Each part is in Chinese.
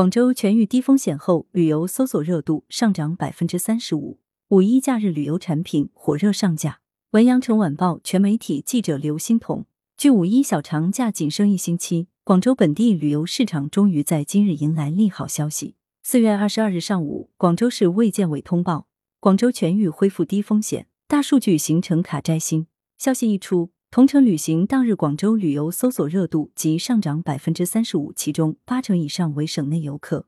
广州全域低风险后，旅游搜索热度上涨百分之三十五。五一假日旅游产品火热上架。文阳城晚报全媒体记者刘欣彤。据五一小长假仅剩一星期，广州本地旅游市场终于在今日迎来利好消息。四月二十二日上午，广州市卫健委通报，广州全域恢复低风险，大数据行程卡摘星。消息一出，同程旅行当日广州旅游搜索热度即上涨百分之三十五，其中八成以上为省内游客。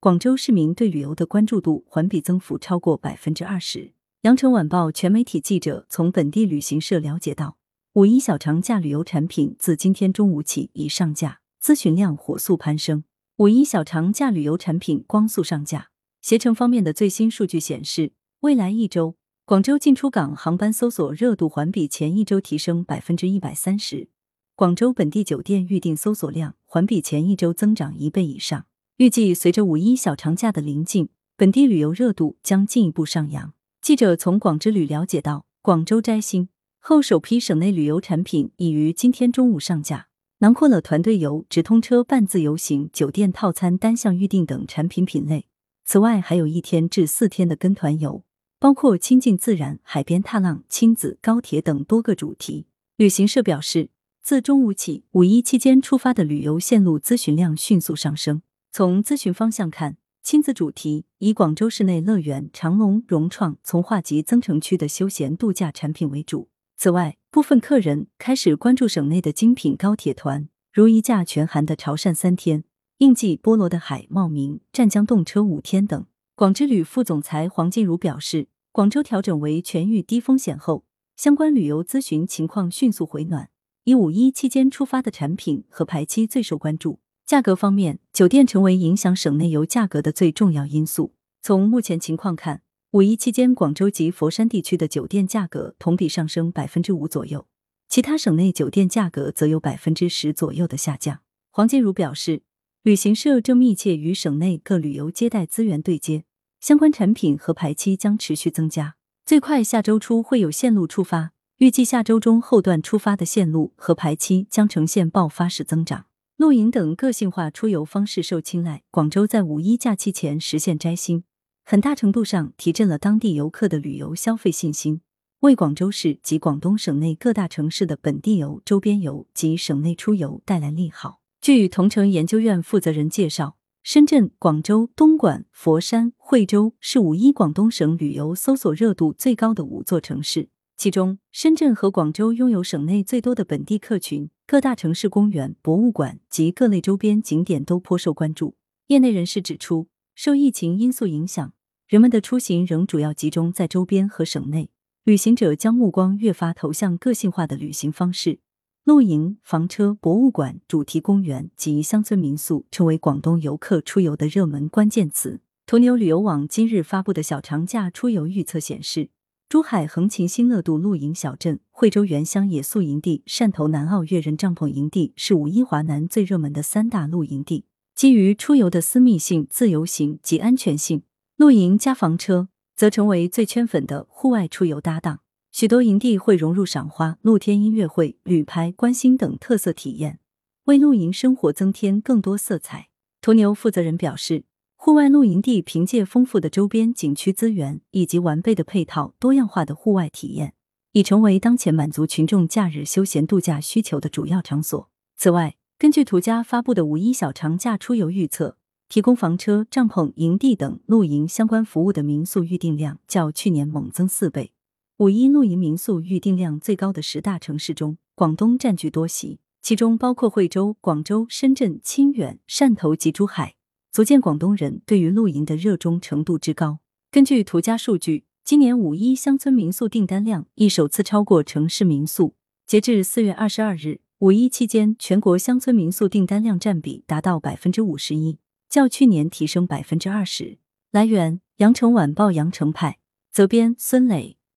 广州市民对旅游的关注度环比增幅超过百分之二十。羊城晚报全媒体记者从本地旅行社了解到，五一小长假旅游产品自今天中午起已上架，咨询量火速攀升。五一小长假旅游产品光速上架。携程方面的最新数据显示，未来一周广州进出港航班搜索热度环比前一周提升百分之一百三十，广州本地酒店预订搜索量环比前一周增长一倍以上。预计随着五一小长假的临近，本地旅游热度将进一步上扬。记者从广之旅了解到，广州摘星后首批省内旅游产品已于今天中午上架，囊括了团队游、直通车、半自由行、酒店套餐单项预订等产品品类。此外，还有一天至四天的跟团游，包括亲近自然、海边踏浪、亲子、高铁等多个主题。旅行社表示，自中午起，五一期间出发的旅游线路咨询量迅速上升。从咨询方向看，亲子主题以广州市内乐园、长隆、融创、从化及增城区的休闲度假产品为主。此外，部分客人开始关注省内的精品高铁团，如一价全含的潮汕三天、应季波罗的海茂名、湛江动车五天等。广之旅副总裁黄静茹表示，广州调整为全域低风险后，相关旅游咨询情况迅速回暖，以五一期间出发的产品和排期最受关注。价格方面，酒店成为影响省内游价格的最重要因素。从目前情况看，五一期间广州及佛山地区的酒店价格同比上升百分之五左右，其他省内酒店价格则有百分之十左右的下降。黄金如表示，旅行社正密切与省内各旅游接待资源对接，相关产品和排期将持续增加，最快下周初会有线路出发，预计下周中后段出发的线路和排期将呈现爆发式增长。露营等个性化出游方式受青睐，广州在五一假期前实现摘星，很大程度上提振了当地游客的旅游消费信心，为广州市及广东省内各大城市的本地游、周边游及省内出游带来利好。据同城研究院负责人介绍，深圳、广州、东莞、佛山、惠州是五一广东省旅游搜索热度最高的五座城市。其中，深圳和广州拥有省内最多的本地客群，各大城市公园、博物馆及各类周边景点都颇受关注。业内人士指出，受疫情因素影响，人们的出行仍主要集中在周边和省内，旅行者将目光越发投向个性化的旅行方式，露营、房车、博物馆、主题公园及乡村民宿成为广东游客出游的热门关键词。途牛旅游网今日发布的小长假出游预测显示。珠海横琴新乐渡露营小镇、惠州原乡野宿营地、汕头南澳粤人帐篷营地是五一华南最热门的三大露营地。基于出游的私密性、自由行及安全性，露营加房车则成为最圈粉的户外出游搭档。许多营地会融入赏花、露天音乐会、旅拍、观星等特色体验，为露营生活增添更多色彩。途牛负责人表示。户外露营地凭借丰富的周边景区资源以及完备的配套，多样化的户外体验，已成为当前满足群众假日休闲度假需求的主要场所。此外，根据途家发布的五一小长假出游预测，提供房车、帐篷、营地等露营相关服务的民宿预订量较去年猛增四倍。五一露营民宿预订量最高的十大城市中，广东占据多席，其中包括惠州、广州、深圳、清远、汕头及珠海。足见广东人对于露营的热衷程度之高。根据途家数据，今年五一乡村民宿订单量亦首次超过城市民宿。截至四月二十二日，五一期间全国乡村民宿订单量占比达到百分之五十一，较去年提升百分之二十。来源：羊城晚报羊城派，责编：孙磊。